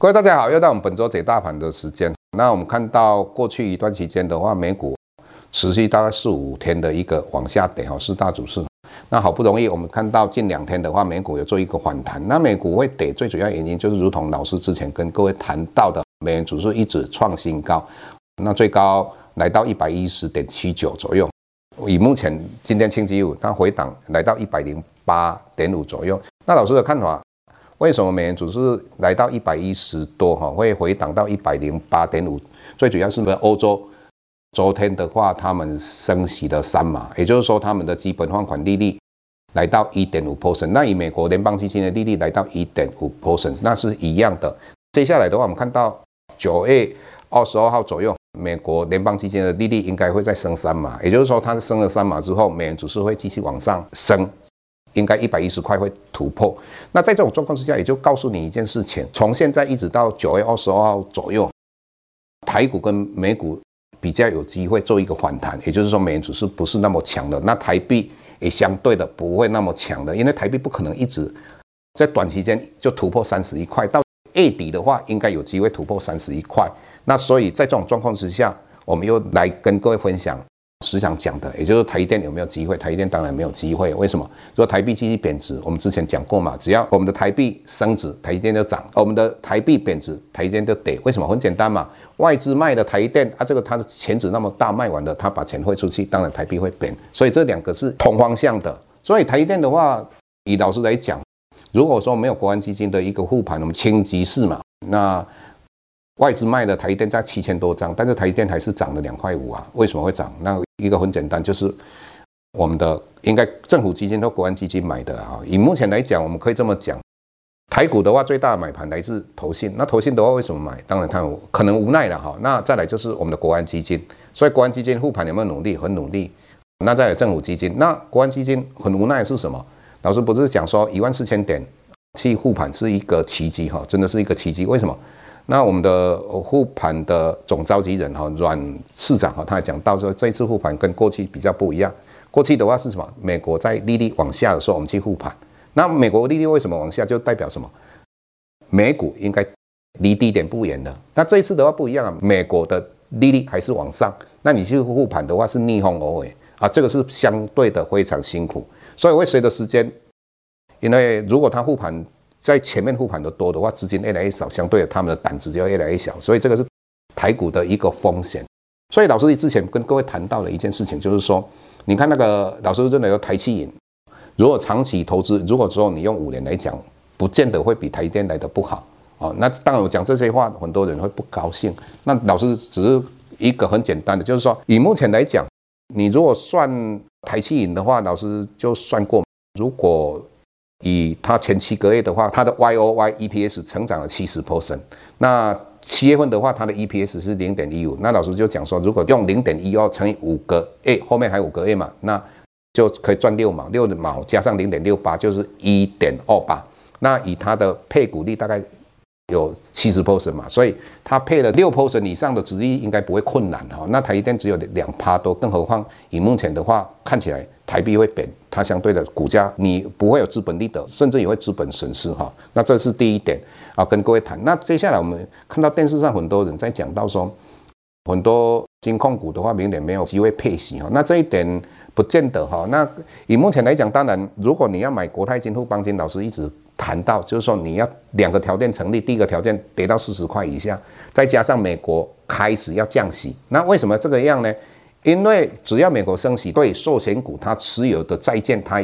各位大家好，又到我们本周解大盘的时间。那我们看到过去一段时间的话，美股持续大概四五天的一个往下跌哈，四大主势。那好不容易我们看到近两天的话，美股有做一个反弹。那美股会跌最主要原因就是，如同老师之前跟各位谈到的，美元指数一直创新高，那最高来到一百一十点七九左右。以目前今天星期五，它回档来到一百零八点五左右。那老师的看法？为什么美元指数来到一百一十多哈，会回档到一百零八点五？最主要是不是欧洲昨天的话，他们升息了三码，也就是说他们的基本放款利率来到一点五 percent。那以美国联邦基金的利率来到一点五 percent，那是一样的。接下来的话，我们看到九月二十二号左右，美国联邦基金的利率应该会再升三码，也就是说它升了三码之后，美元指数会继续往上升。应该一百一十块会突破，那在这种状况之下，也就告诉你一件事情：从现在一直到九月二十二号左右，台股跟美股比较有机会做一个反弹，也就是说美元指数不是那么强的，那台币也相对的不会那么强的，因为台币不可能一直在短期间就突破三十一块，到月底的话应该有机会突破三十一块，那所以在这种状况之下，我们又来跟各位分享。时常讲的，也就是台积电有没有机会？台积电当然没有机会。为什么？如果台币继续贬值，我们之前讲过嘛，只要我们的台币升值，台积电就涨；我们的台币贬值，台积电就跌。为什么？很简单嘛，外资卖的台积电啊，这个它的钱值那么大，卖完了，它把钱汇出去，当然台币会贬。所以这两个是同方向的。所以台积电的话，以老师来讲，如果说没有国安基金的一个护盘，我们轻级市嘛，那。外资卖的台积电在七千多张，但是台积电还是涨了两块五啊？为什么会涨？那一个很简单，就是我们的应该政府基金和国安基金买的啊。以目前来讲，我们可以这么讲，台股的话最大的买盘来自投信。那投信的话为什么买？当然它可能无奈了哈。那再来就是我们的国安基金，所以国安基金护盘有没有努力？很努力。那再有政府基金，那国安基金很无奈是什么？老师不是讲说一万四千点去护盘是一个奇迹哈，真的是一个奇迹。为什么？那我们的护盘的总召集人哈阮市长哈，他还讲到说，这一次护盘跟过去比较不一样。过去的话是什么？美国在利率往下的时候，我们去护盘。那美国利率为什么往下？就代表什么？美股应该离低点不远的。那这一次的话不一样啊，美国的利率还是往上。那你去护盘的话是逆风而为啊，这个是相对的非常辛苦。所以会随着时间，因为如果他护盘。在前面护盘的多的话，资金越来越少，相对的他们的胆子就要越来越小，所以这个是台股的一个风险。所以老师之前跟各位谈到的一件事情，就是说，你看那个老师认为有台企银，如果长期投资，如果说你用五年来讲，不见得会比台电来的不好哦。那当然我讲这些话，很多人会不高兴。那老师只是一个很简单的，就是说，以目前来讲，你如果算台企银的话，老师就算过，如果。以它前七个月的话，它的 Y O Y E P S 成长了七十 percent。那七月份的话，它的 E P S 是零点一五。那老师就讲说，如果用零点一二乘以五个月，后面还有五个月嘛，那就可以赚六毛，六毛加上零点六八就是一点二八。那以它的配股率大概有七十 percent 嘛，所以它配了六 percent 以上的值率应该不会困难哈。那台积电只有两趴多，更何况以目前的话看起来。台币会贬，它相对的股价你不会有资本利得，甚至也会资本损失哈。那这是第一点啊，跟各位谈。那接下来我们看到电视上很多人在讲到说，很多金控股的话，明年没有机会配息哈。那这一点不见得哈。那以目前来讲，当然如果你要买国泰金、富邦金，老师一直谈到，就是说你要两个条件成立，第一个条件跌到四十块以下，再加上美国开始要降息，那为什么这个样呢？因为只要美国升息，对寿险股它持有的债券，它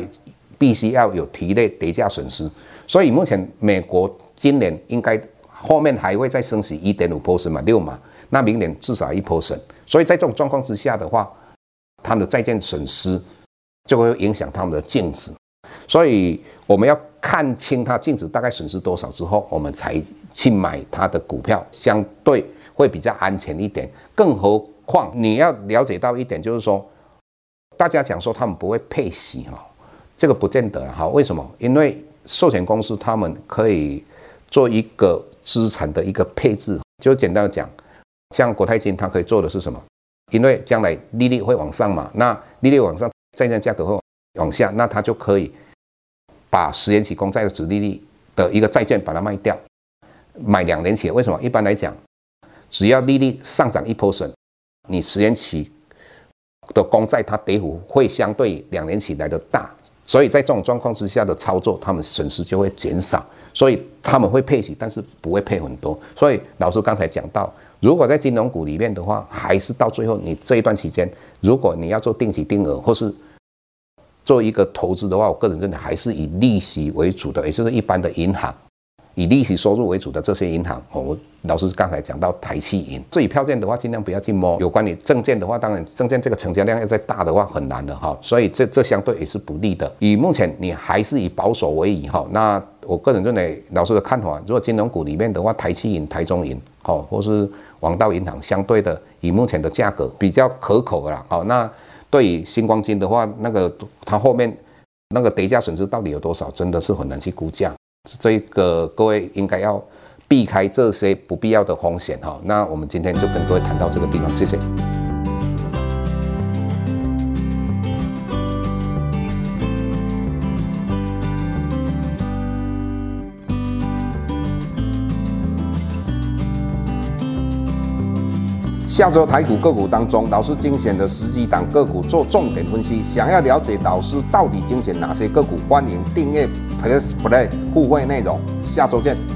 必须要有提列跌价损失，所以目前美国今年应该后面还会再升息一点五 percent 嘛，六嘛，那明年至少一 percent，所以在这种状况之下的话，它的债券损失就会影响他们的净值，所以我们要看清它净值大概损失多少之后，我们才去买它的股票，相对会比较安全一点，更何。况你要了解到一点，就是说，大家讲说他们不会配息哈，这个不见得哈。为什么？因为寿险公司他们可以做一个资产的一个配置，就简单的讲，像国泰金，它可以做的是什么？因为将来利率会往上嘛，那利率往上，债券价格会往下，那它就可以把十年期公债的殖利率的一个债券把它卖掉，买两年期。为什么？一般来讲，只要利率上涨一 percent。你十年期的公债，它跌幅会相对两年期来的大，所以在这种状况之下的操作，他们损失就会减少，所以他们会配息，但是不会配很多。所以老师刚才讲到，如果在金融股里面的话，还是到最后你这一段期间，如果你要做定期定额或是做一个投资的话，我个人认为还是以利息为主的，也就是一般的银行。以利息收入为主的这些银行，我老师刚才讲到台企银，至于票券的话，尽量不要去摸。有关于证券的话，当然证券这个成交量要再大的话很难的哈，所以这这相对也是不利的。以目前你还是以保守为宜哈。那我个人认为，老师的看法，如果金融股里面的话，台企银、台中银，好，或是王道银行，相对的以目前的价格比较可口了。好，那对于新光金的话，那个它后面那个跌价损失到底有多少，真的是很难去估价。这个各位应该要避开这些不必要的风险哈。那我们今天就跟各位谈到这个地方，谢谢。下周台股个股当中，老师精选的十几档个股做重点分析。想要了解老师到底精选哪些个股，欢迎订阅。Plus Play 互惠内容，下周见。